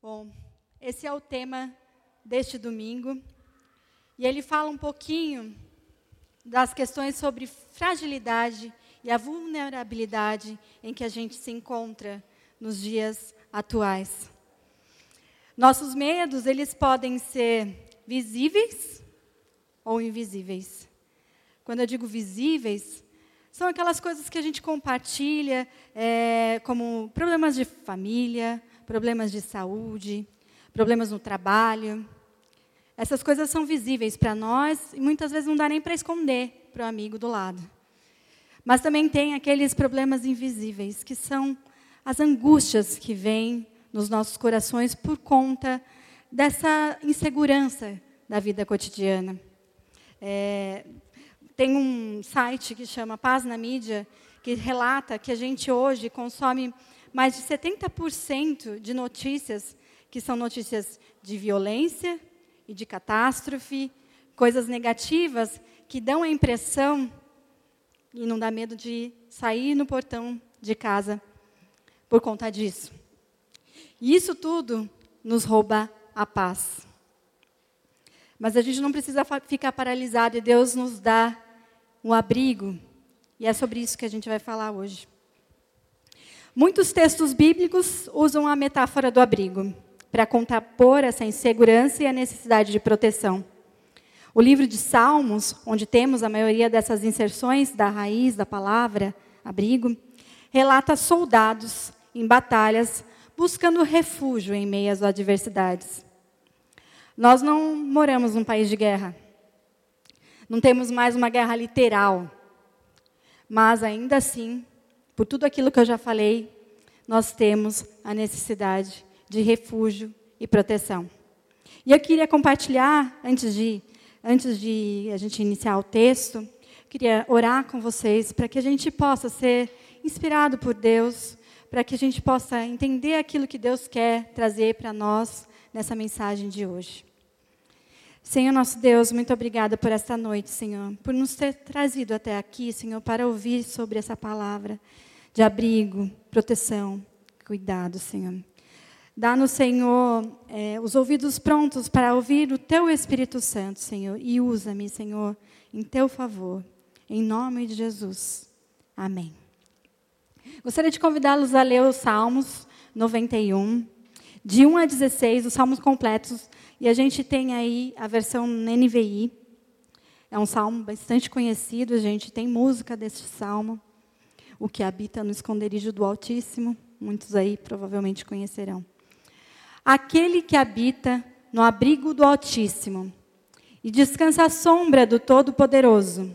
Bom, esse é o tema deste domingo. E ele fala um pouquinho das questões sobre fragilidade e a vulnerabilidade em que a gente se encontra nos dias atuais. Nossos medos, eles podem ser visíveis ou invisíveis. Quando eu digo visíveis, são aquelas coisas que a gente compartilha, é, como problemas de família, problemas de saúde, problemas no trabalho. Essas coisas são visíveis para nós e muitas vezes não dá nem para esconder para o amigo do lado. Mas também tem aqueles problemas invisíveis, que são as angústias que vêm nos nossos corações por conta dessa insegurança da vida cotidiana. É, tem um site que chama Paz na Mídia, que relata que a gente hoje consome mais de 70% de notícias que são notícias de violência e de catástrofe, coisas negativas que dão a impressão e não dá medo de sair no portão de casa por conta disso. E isso tudo nos rouba a paz. Mas a gente não precisa ficar paralisado e Deus nos dá um abrigo. E é sobre isso que a gente vai falar hoje. Muitos textos bíblicos usam a metáfora do abrigo para contrapor essa insegurança e a necessidade de proteção. O livro de Salmos, onde temos a maioria dessas inserções da raiz da palavra abrigo, relata soldados em batalhas buscando refúgio em meio às adversidades. Nós não moramos num país de guerra. Não temos mais uma guerra literal. Mas ainda assim, por tudo aquilo que eu já falei, nós temos a necessidade de refúgio e proteção. E eu queria compartilhar, antes de, antes de a gente iniciar o texto, queria orar com vocês para que a gente possa ser inspirado por Deus, para que a gente possa entender aquilo que Deus quer trazer para nós nessa mensagem de hoje. Senhor nosso Deus, muito obrigada por esta noite, Senhor, por nos ter trazido até aqui, Senhor, para ouvir sobre essa palavra de abrigo, proteção, cuidado, Senhor. Dá-nos, Senhor, é, os ouvidos prontos para ouvir o Teu Espírito Santo, Senhor, e usa-me, Senhor, em Teu favor. Em nome de Jesus. Amém. Gostaria de convidá-los a ler os Salmos 91, de 1 a 16, os Salmos completos e a gente tem aí a versão NVI. É um salmo bastante conhecido, a gente tem música desse salmo. O que habita no esconderijo do Altíssimo, muitos aí provavelmente conhecerão. Aquele que habita no abrigo do Altíssimo e descansa à sombra do Todo-Poderoso,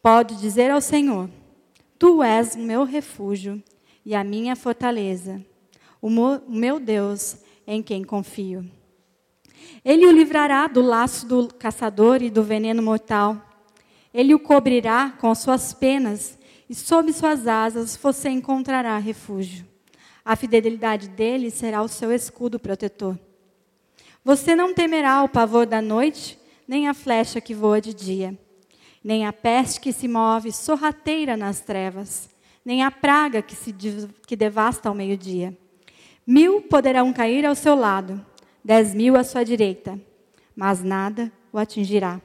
pode dizer ao Senhor: Tu és o meu refúgio e a minha fortaleza, o meu Deus em quem confio. Ele o livrará do laço do caçador e do veneno mortal. Ele o cobrirá com suas penas e sob suas asas você encontrará refúgio. A fidelidade dele será o seu escudo protetor. Você não temerá o pavor da noite, nem a flecha que voa de dia, nem a peste que se move sorrateira nas trevas, nem a praga que, se, que devasta ao meio-dia. Mil poderão cair ao seu lado, dez mil à sua direita, mas nada o atingirá.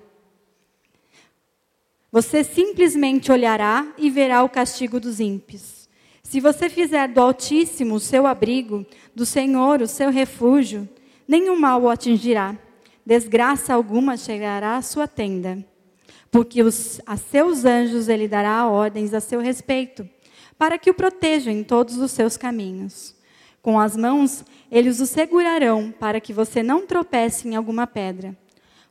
Você simplesmente olhará e verá o castigo dos ímpios. Se você fizer do Altíssimo o seu abrigo, do Senhor o seu refúgio, nenhum mal o atingirá, desgraça alguma chegará à sua tenda. Porque os, a seus anjos ele dará ordens a seu respeito, para que o protejam em todos os seus caminhos. Com as mãos, eles o segurarão para que você não tropece em alguma pedra.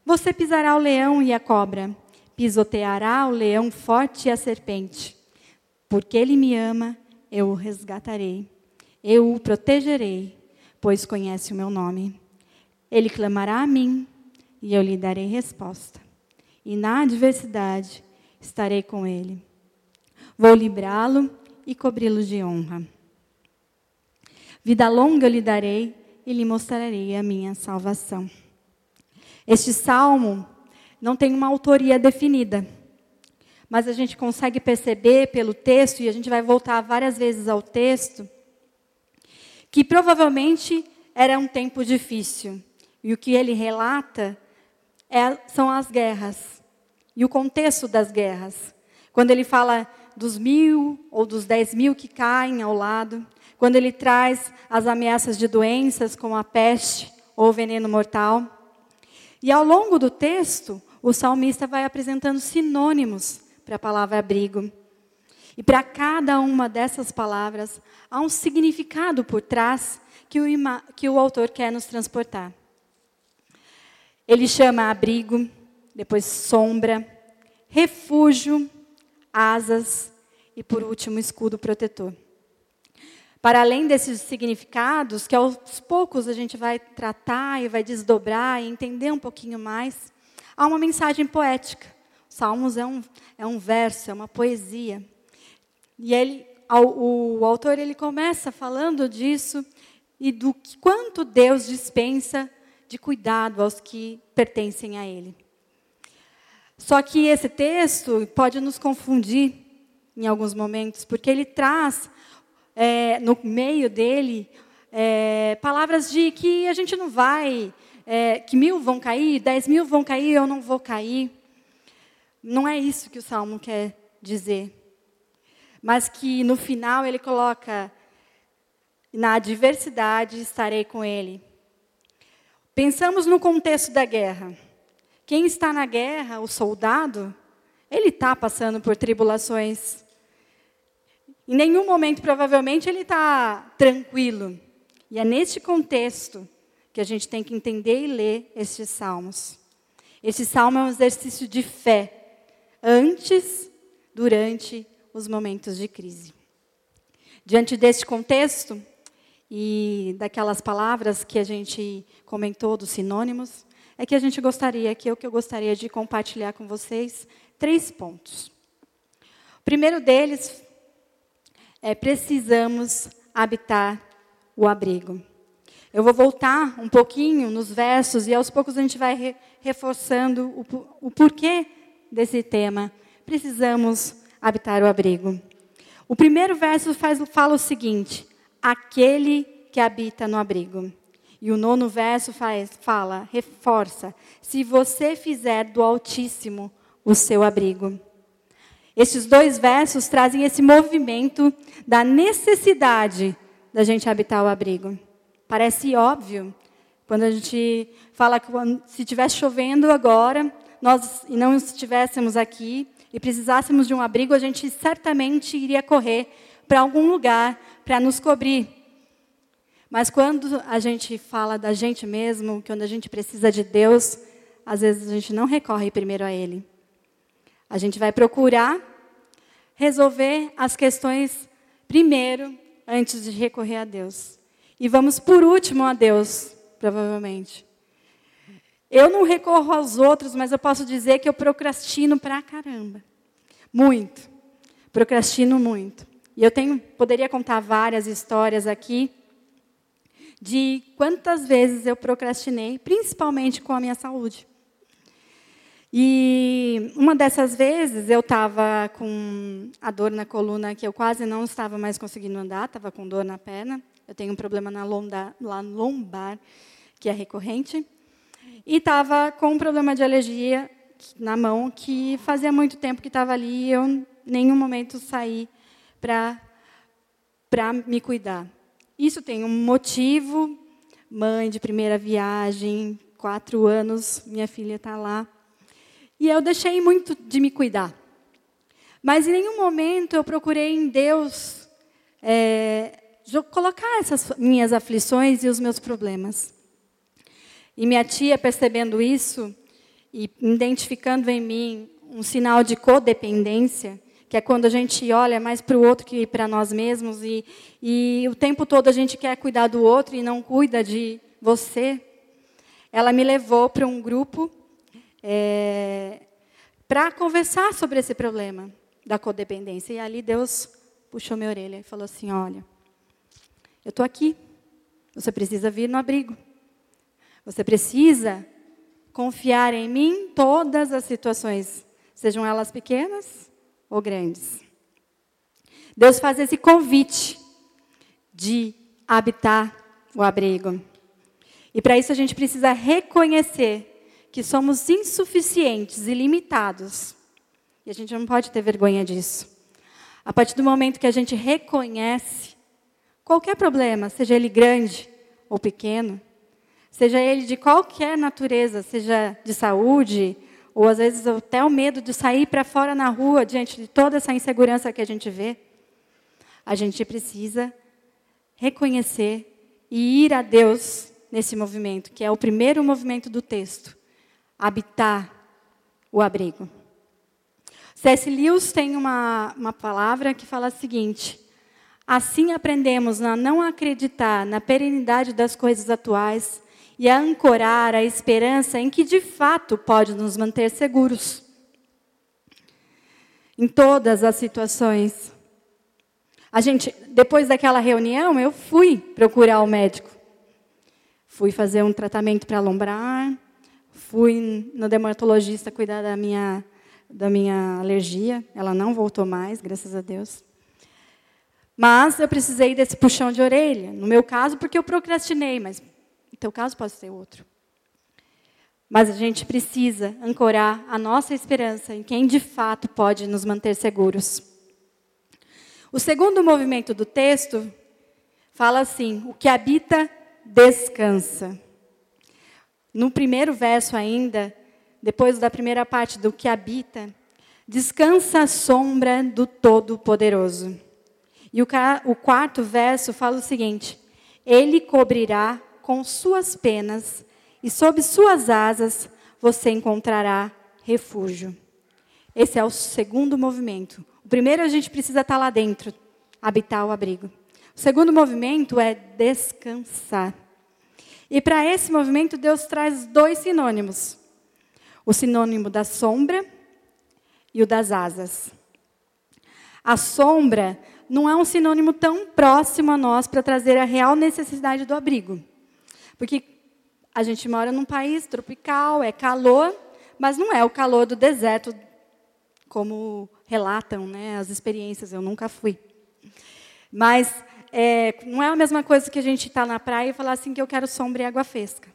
Você pisará o leão e a cobra, pisoteará o leão forte e a serpente. Porque ele me ama, eu o resgatarei. Eu o protegerei, pois conhece o meu nome. Ele clamará a mim e eu lhe darei resposta. E na adversidade estarei com ele. Vou livrá-lo e cobri-lo de honra. Vida longa lhe darei e lhe mostrarei a minha salvação. Este salmo não tem uma autoria definida, mas a gente consegue perceber pelo texto, e a gente vai voltar várias vezes ao texto, que provavelmente era um tempo difícil. E o que ele relata é, são as guerras e o contexto das guerras. Quando ele fala dos mil ou dos dez mil que caem ao lado, quando ele traz as ameaças de doenças como a peste ou veneno mortal. E ao longo do texto, o salmista vai apresentando sinônimos para a palavra abrigo. E para cada uma dessas palavras, há um significado por trás que o, que o autor quer nos transportar. Ele chama abrigo, depois sombra, refúgio, asas e, por último, escudo protetor. Para além desses significados, que aos poucos a gente vai tratar e vai desdobrar e entender um pouquinho mais, há uma mensagem poética. Salmos é um, é um verso, é uma poesia. E ele, o, o autor ele começa falando disso e do quanto Deus dispensa de cuidado aos que pertencem a Ele. Só que esse texto pode nos confundir em alguns momentos, porque ele traz é, no meio dele é, palavras de que a gente não vai, é, que mil vão cair, dez mil vão cair, eu não vou cair. Não é isso que o salmo quer dizer. Mas que no final ele coloca: na adversidade estarei com ele. Pensamos no contexto da guerra. Quem está na guerra, o soldado, ele está passando por tribulações. Em nenhum momento, provavelmente, ele está tranquilo. E é neste contexto que a gente tem que entender e ler estes salmos. Este salmo é um exercício de fé, antes, durante os momentos de crise. Diante deste contexto, e daquelas palavras que a gente comentou dos sinônimos, é que a gente gostaria, que eu que eu gostaria de compartilhar com vocês três pontos. O primeiro deles é precisamos habitar o abrigo. Eu vou voltar um pouquinho nos versos e aos poucos a gente vai re reforçando o, o porquê desse tema. Precisamos habitar o abrigo. O primeiro verso faz, fala o seguinte: aquele que habita no abrigo. E o nono verso faz, fala, reforça: se você fizer do Altíssimo o seu abrigo. Estes dois versos trazem esse movimento da necessidade da gente habitar o abrigo. Parece óbvio quando a gente fala que se estivesse chovendo agora, nós e não estivéssemos aqui e precisássemos de um abrigo, a gente certamente iria correr para algum lugar para nos cobrir. Mas quando a gente fala da gente mesmo, quando a gente precisa de Deus, às vezes a gente não recorre primeiro a Ele. A gente vai procurar resolver as questões primeiro, antes de recorrer a Deus. E vamos por último a Deus, provavelmente. Eu não recorro aos outros, mas eu posso dizer que eu procrastino pra caramba. Muito. Procrastino muito. E eu tenho, poderia contar várias histórias aqui de quantas vezes eu procrastinei, principalmente com a minha saúde. E uma dessas vezes eu estava com a dor na coluna que eu quase não estava mais conseguindo andar, estava com dor na perna. Eu tenho um problema na lombar, que é recorrente. E estava com um problema de alergia na mão que fazia muito tempo que estava ali e eu em nenhum momento saí para me cuidar. Isso tem um motivo, mãe de primeira viagem, quatro anos, minha filha está lá. E eu deixei muito de me cuidar. Mas em nenhum momento eu procurei em Deus é, colocar essas minhas aflições e os meus problemas. E minha tia, percebendo isso e identificando em mim um sinal de codependência, que é quando a gente olha mais para o outro que para nós mesmos e, e o tempo todo a gente quer cuidar do outro e não cuida de você. Ela me levou para um grupo é, para conversar sobre esse problema da codependência. E ali Deus puxou minha orelha e falou assim: Olha, eu estou aqui. Você precisa vir no abrigo. Você precisa confiar em mim todas as situações, sejam elas pequenas ou grandes. Deus faz esse convite de habitar o abrigo. E para isso a gente precisa reconhecer que somos insuficientes e limitados. E a gente não pode ter vergonha disso. A partir do momento que a gente reconhece qualquer problema, seja ele grande ou pequeno, seja ele de qualquer natureza, seja de saúde, ou às vezes até o medo de sair para fora na rua diante de toda essa insegurança que a gente vê, a gente precisa reconhecer e ir a Deus nesse movimento, que é o primeiro movimento do texto: habitar o abrigo. C.S. Lewis tem uma, uma palavra que fala o seguinte: assim aprendemos a não acreditar na perenidade das coisas atuais e a ancorar a esperança em que de fato pode nos manter seguros. Em todas as situações. A gente, depois daquela reunião, eu fui procurar o médico. Fui fazer um tratamento para lombar, fui no dermatologista cuidar da minha da minha alergia. Ela não voltou mais, graças a Deus. Mas eu precisei desse puxão de orelha. No meu caso, porque eu procrastinei, mas no teu caso pode ser outro. Mas a gente precisa ancorar a nossa esperança em quem de fato pode nos manter seguros. O segundo movimento do texto fala assim: o que habita descansa. No primeiro verso ainda, depois da primeira parte do que habita, descansa a sombra do Todo-Poderoso. E o, quarto verso fala o seguinte: Ele cobrirá com suas penas, e sob suas asas você encontrará refúgio. Esse é o segundo movimento. O primeiro a gente precisa estar lá dentro, habitar o abrigo. O segundo movimento é descansar. E para esse movimento, Deus traz dois sinônimos: o sinônimo da sombra e o das asas. A sombra não é um sinônimo tão próximo a nós para trazer a real necessidade do abrigo. Porque a gente mora num país tropical, é calor, mas não é o calor do deserto, como relatam né, as experiências, eu nunca fui. Mas é, não é a mesma coisa que a gente estar tá na praia e falar assim que eu quero sombra e água fresca.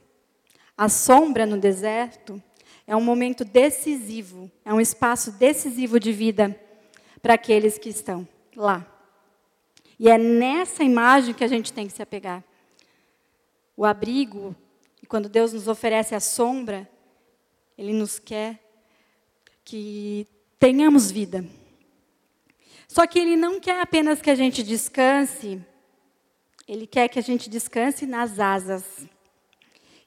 A sombra no deserto é um momento decisivo, é um espaço decisivo de vida para aqueles que estão lá. E é nessa imagem que a gente tem que se apegar. O abrigo, quando Deus nos oferece a sombra, Ele nos quer que tenhamos vida. Só que Ele não quer apenas que a gente descanse, Ele quer que a gente descanse nas asas.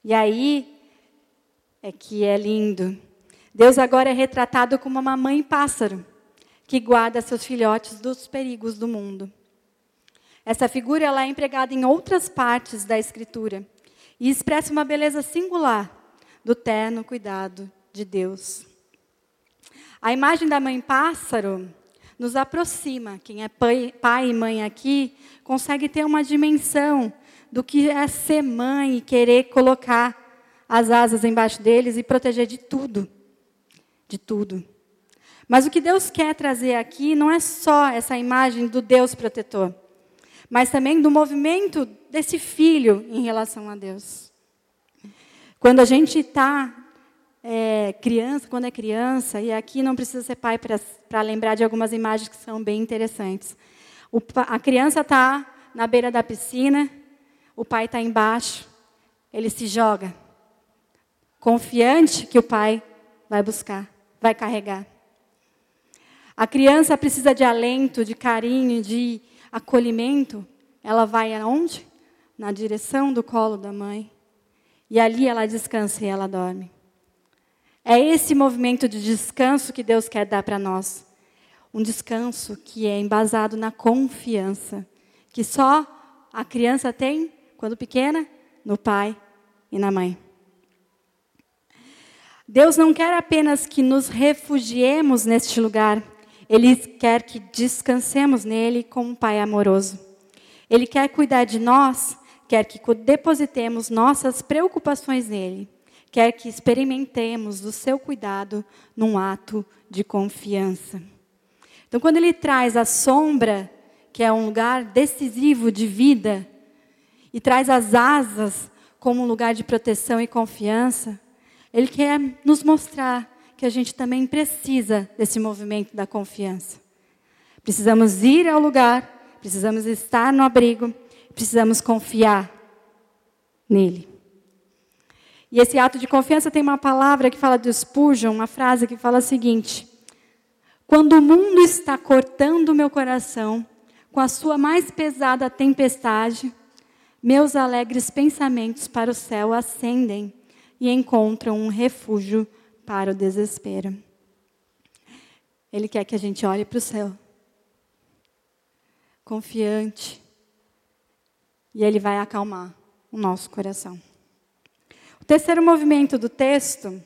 E aí, é que é lindo. Deus agora é retratado como uma mãe pássaro que guarda seus filhotes dos perigos do mundo. Essa figura ela é empregada em outras partes da Escritura e expressa uma beleza singular do terno cuidado de Deus. A imagem da mãe pássaro nos aproxima. Quem é pai e mãe aqui consegue ter uma dimensão do que é ser mãe e querer colocar as asas embaixo deles e proteger de tudo. De tudo. Mas o que Deus quer trazer aqui não é só essa imagem do Deus protetor, mas também do movimento desse filho em relação a Deus. Quando a gente está é, criança, quando é criança, e aqui não precisa ser pai para lembrar de algumas imagens que são bem interessantes. O, a criança está na beira da piscina, o pai está embaixo, ele se joga confiante que o pai vai buscar, vai carregar. A criança precisa de alento, de carinho, de acolhimento. Ela vai aonde? Na direção do colo da mãe. E ali ela descansa e ela dorme. É esse movimento de descanso que Deus quer dar para nós. Um descanso que é embasado na confiança, que só a criança tem, quando pequena, no pai e na mãe. Deus não quer apenas que nos refugiemos neste lugar, Ele quer que descansemos nele como um Pai amoroso. Ele quer cuidar de nós, quer que depositemos nossas preocupações nele, quer que experimentemos o seu cuidado num ato de confiança. Então, quando Ele traz a sombra, que é um lugar decisivo de vida, e traz as asas como um lugar de proteção e confiança, Ele quer nos mostrar que a gente também precisa desse movimento da confiança. Precisamos ir ao lugar, precisamos estar no abrigo, precisamos confiar nele. E esse ato de confiança tem uma palavra que fala do Spurgeon, uma frase que fala o seguinte: Quando o mundo está cortando o meu coração com a sua mais pesada tempestade, meus alegres pensamentos para o céu ascendem e encontram um refúgio para o desespero. Ele quer que a gente olhe para o céu, confiante, e ele vai acalmar o nosso coração. O terceiro movimento do texto,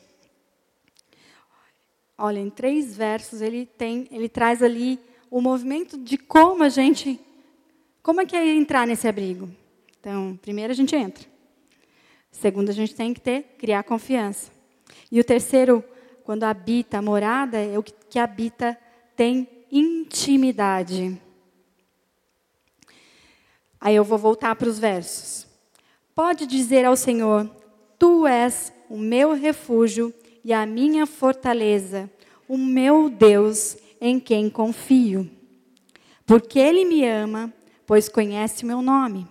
olha, em três versos ele tem, ele traz ali o movimento de como a gente, como é que é entrar nesse abrigo. Então, primeiro a gente entra. Segundo, a gente tem que ter, criar confiança. E o terceiro, quando habita a morada, é o que habita tem intimidade. Aí eu vou voltar para os versos. Pode dizer ao Senhor: Tu és o meu refúgio e a minha fortaleza, o meu Deus em quem confio. Porque Ele me ama, pois conhece o meu nome.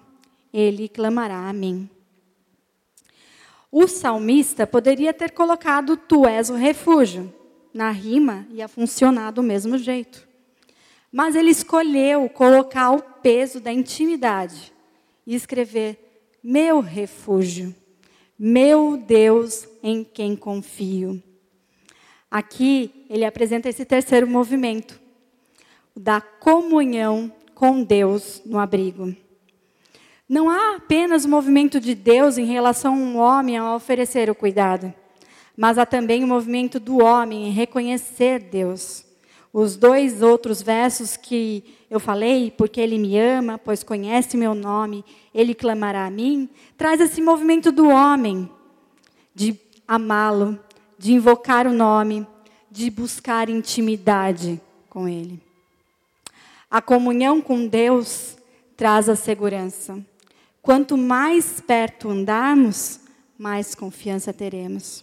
Ele clamará a mim. O salmista poderia ter colocado Tu és o refúgio. Na rima ia funcionar do mesmo jeito. Mas ele escolheu colocar o peso da intimidade e escrever: Meu refúgio, meu Deus em quem confio. Aqui ele apresenta esse terceiro movimento, da comunhão com Deus no abrigo. Não há apenas o movimento de Deus em relação a um homem a oferecer o cuidado, mas há também o movimento do homem em reconhecer Deus. Os dois outros versos que eu falei, porque ele me ama, pois conhece meu nome, ele clamará a mim, traz esse movimento do homem de amá-lo, de invocar o nome, de buscar intimidade com ele. A comunhão com Deus traz a segurança. Quanto mais perto andarmos, mais confiança teremos.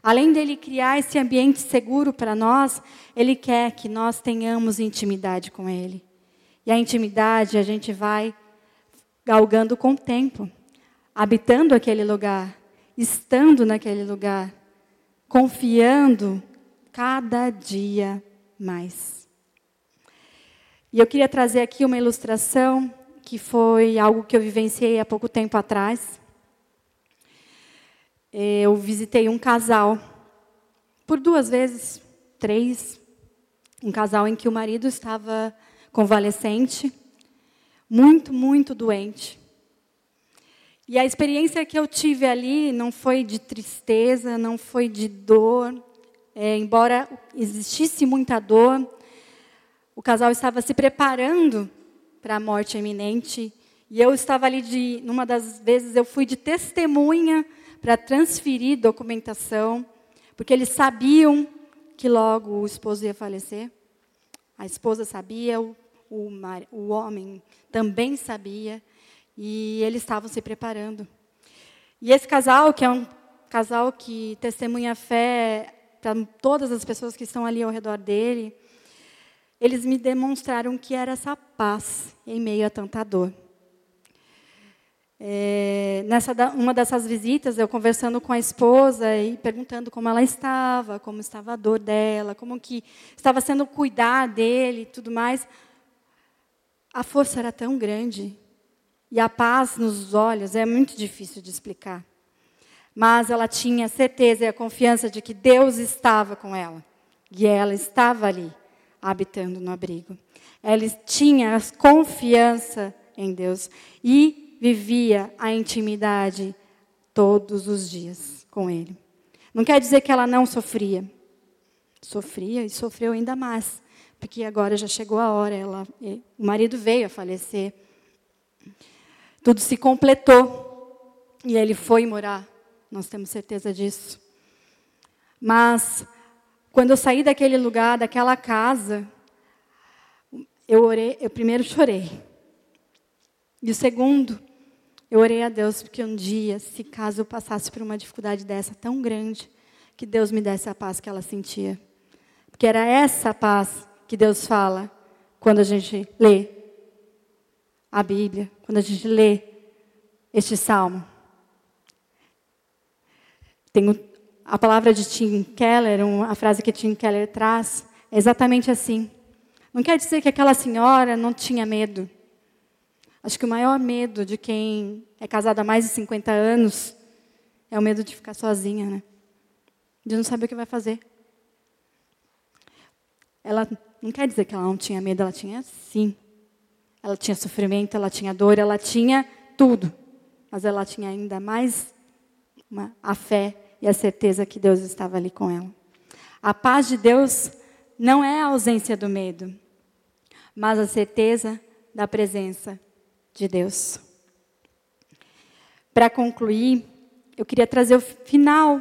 Além dele criar esse ambiente seguro para nós, ele quer que nós tenhamos intimidade com ele. E a intimidade a gente vai galgando com o tempo, habitando aquele lugar, estando naquele lugar, confiando cada dia mais. E eu queria trazer aqui uma ilustração que foi algo que eu vivenciei há pouco tempo atrás. Eu visitei um casal, por duas vezes, três, um casal em que o marido estava convalescente, muito, muito doente. E a experiência que eu tive ali não foi de tristeza, não foi de dor, é, embora existisse muita dor, o casal estava se preparando para a morte iminente. E eu estava ali de, numa das vezes eu fui de testemunha para transferir documentação, porque eles sabiam que logo o esposo ia falecer. A esposa sabia, o, o, o homem também sabia, e eles estavam se preparando. E esse casal, que é um casal que testemunha fé para todas as pessoas que estão ali ao redor dele, eles me demonstraram que era essa paz em meio a tanta dor. É, nessa uma dessas visitas, eu conversando com a esposa e perguntando como ela estava, como estava a dor dela, como que estava sendo cuidar dele tudo mais. A força era tão grande e a paz nos olhos é muito difícil de explicar. Mas ela tinha certeza e a confiança de que Deus estava com ela e ela estava ali habitando no abrigo. Ela tinha confiança em Deus e vivia a intimidade todos os dias com Ele. Não quer dizer que ela não sofria. Sofria e sofreu ainda mais, porque agora já chegou a hora. Ela, o marido veio a falecer. Tudo se completou e ele foi morar. Nós temos certeza disso. Mas quando eu saí daquele lugar, daquela casa, eu orei, eu primeiro chorei. E o segundo, Eu orei a Deus porque um dia, se caso eu passasse por uma dificuldade dessa tão grande, que Deus me desse a paz que ela sentia. Porque era essa paz que Deus fala quando a gente lê a Bíblia, quando a gente lê este salmo. Tem a palavra de Tim Keller, a frase que Tim Keller traz, é exatamente assim. Não quer dizer que aquela senhora não tinha medo. Acho que o maior medo de quem é casado há mais de 50 anos é o medo de ficar sozinha, né? De não saber o que vai fazer. Ela não quer dizer que ela não tinha medo, ela tinha sim. Ela tinha sofrimento, ela tinha dor, ela tinha tudo. Mas ela tinha ainda mais uma, a fé e a certeza que Deus estava ali com ela. A paz de Deus não é a ausência do medo, mas a certeza da presença de Deus. Para concluir, eu queria trazer o final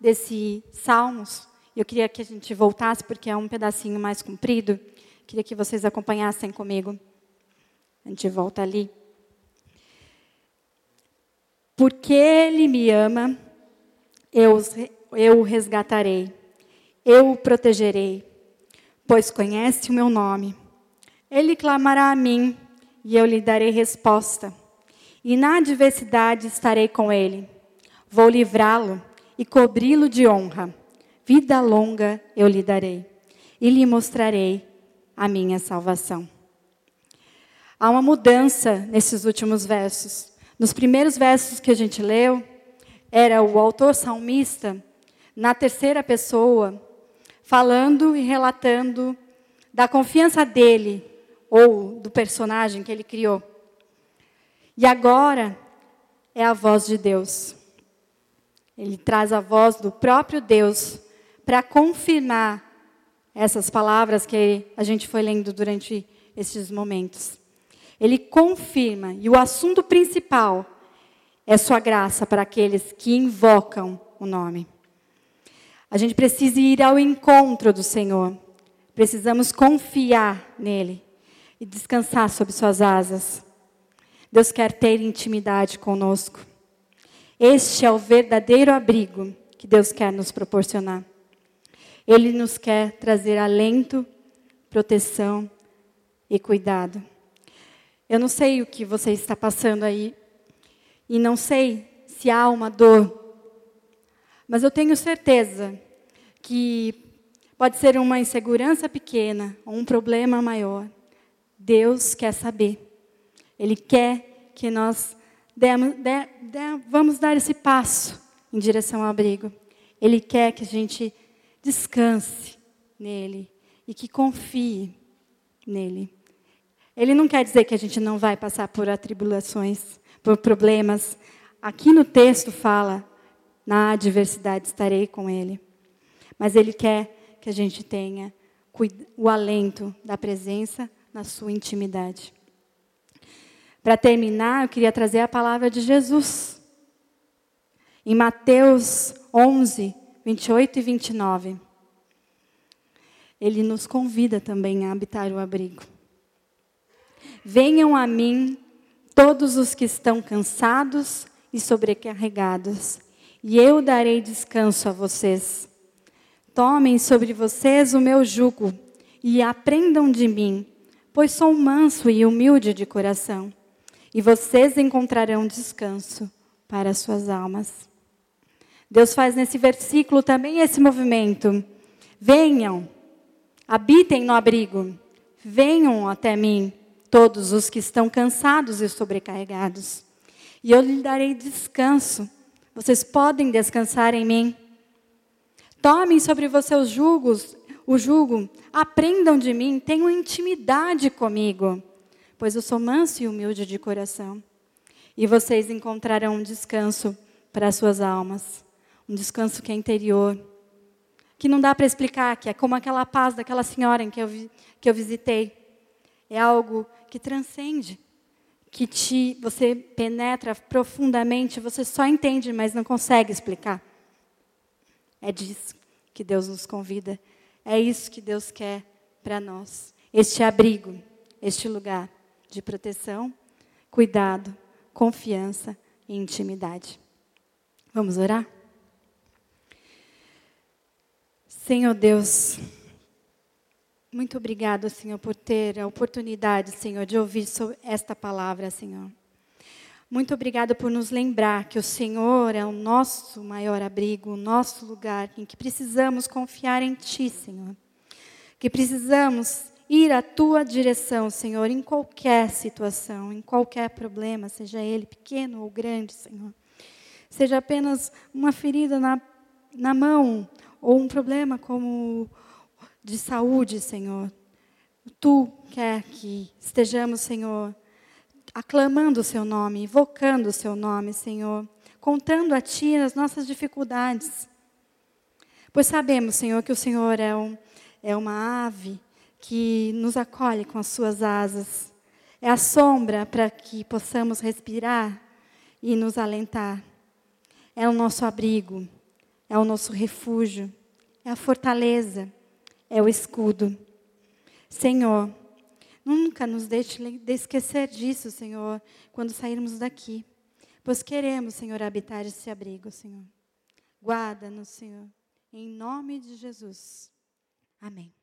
desse Salmos. Eu queria que a gente voltasse, porque é um pedacinho mais comprido. Queria que vocês acompanhassem comigo. A gente volta ali. Porque Ele me ama, eu, eu o resgatarei, eu o protegerei, pois conhece o meu nome. Ele clamará a mim e eu lhe darei resposta. E na adversidade estarei com ele. Vou livrá-lo e cobri-lo de honra. Vida longa eu lhe darei e lhe mostrarei a minha salvação. Há uma mudança nesses últimos versos. Nos primeiros versos que a gente leu, era o autor salmista, na terceira pessoa, falando e relatando da confiança dele ou do personagem que ele criou. E agora é a voz de Deus. Ele traz a voz do próprio Deus para confirmar essas palavras que a gente foi lendo durante esses momentos. Ele confirma, e o assunto principal é sua graça para aqueles que invocam o nome. A gente precisa ir ao encontro do Senhor. Precisamos confiar nele e descansar sob suas asas. Deus quer ter intimidade conosco. Este é o verdadeiro abrigo que Deus quer nos proporcionar. Ele nos quer trazer alento, proteção e cuidado. Eu não sei o que você está passando aí e não sei se há uma dor, mas eu tenho certeza que pode ser uma insegurança pequena ou um problema maior. Deus quer saber. Ele quer que nós demos, de, de, vamos dar esse passo em direção ao abrigo. Ele quer que a gente descanse nele e que confie nele. Ele não quer dizer que a gente não vai passar por atribulações, por problemas. Aqui no texto fala: na adversidade estarei com ele. Mas ele quer que a gente tenha o alento da presença na sua intimidade. Para terminar, eu queria trazer a palavra de Jesus. Em Mateus 11, 28 e 29. Ele nos convida também a habitar o abrigo. Venham a mim todos os que estão cansados e sobrecarregados, e eu darei descanso a vocês. Tomem sobre vocês o meu jugo e aprendam de mim, pois sou manso e humilde de coração, e vocês encontrarão descanso para suas almas. Deus faz nesse versículo também esse movimento. Venham, habitem no abrigo, venham até mim, todos os que estão cansados e sobrecarregados, e eu lhe darei descanso. Vocês podem descansar em mim. Tomem sobre vocês os jugos o jugo, aprendam de mim, tenham intimidade comigo, pois eu sou manso e humilde de coração. E vocês encontrarão um descanso para as suas almas, um descanso que é interior, que não dá para explicar, que é como aquela paz daquela senhora em que eu, que eu visitei. É algo que transcende, que te, você penetra profundamente, você só entende, mas não consegue explicar. É disso que Deus nos convida é isso que Deus quer para nós. Este abrigo, este lugar de proteção, cuidado, confiança e intimidade. Vamos orar? Senhor Deus, muito obrigado, Senhor, por ter a oportunidade, Senhor, de ouvir esta palavra, Senhor. Muito obrigado por nos lembrar que o Senhor é o nosso maior abrigo, o nosso lugar, em que precisamos confiar em Ti, Senhor. Que precisamos ir à Tua direção, Senhor, em qualquer situação, em qualquer problema, seja ele pequeno ou grande, Senhor. Seja apenas uma ferida na, na mão, ou um problema como de saúde, Senhor. Tu quer que estejamos, Senhor, aclamando o Seu nome, invocando o Seu nome, Senhor, contando a Ti as nossas dificuldades. Pois sabemos, Senhor, que o Senhor é, um, é uma ave que nos acolhe com as Suas asas. É a sombra para que possamos respirar e nos alentar. É o nosso abrigo, é o nosso refúgio, é a fortaleza, é o escudo. Senhor, Nunca nos deixe de esquecer disso, Senhor, quando sairmos daqui. Pois queremos, Senhor, habitar esse abrigo, Senhor. Guarda-nos, Senhor. Em nome de Jesus. Amém.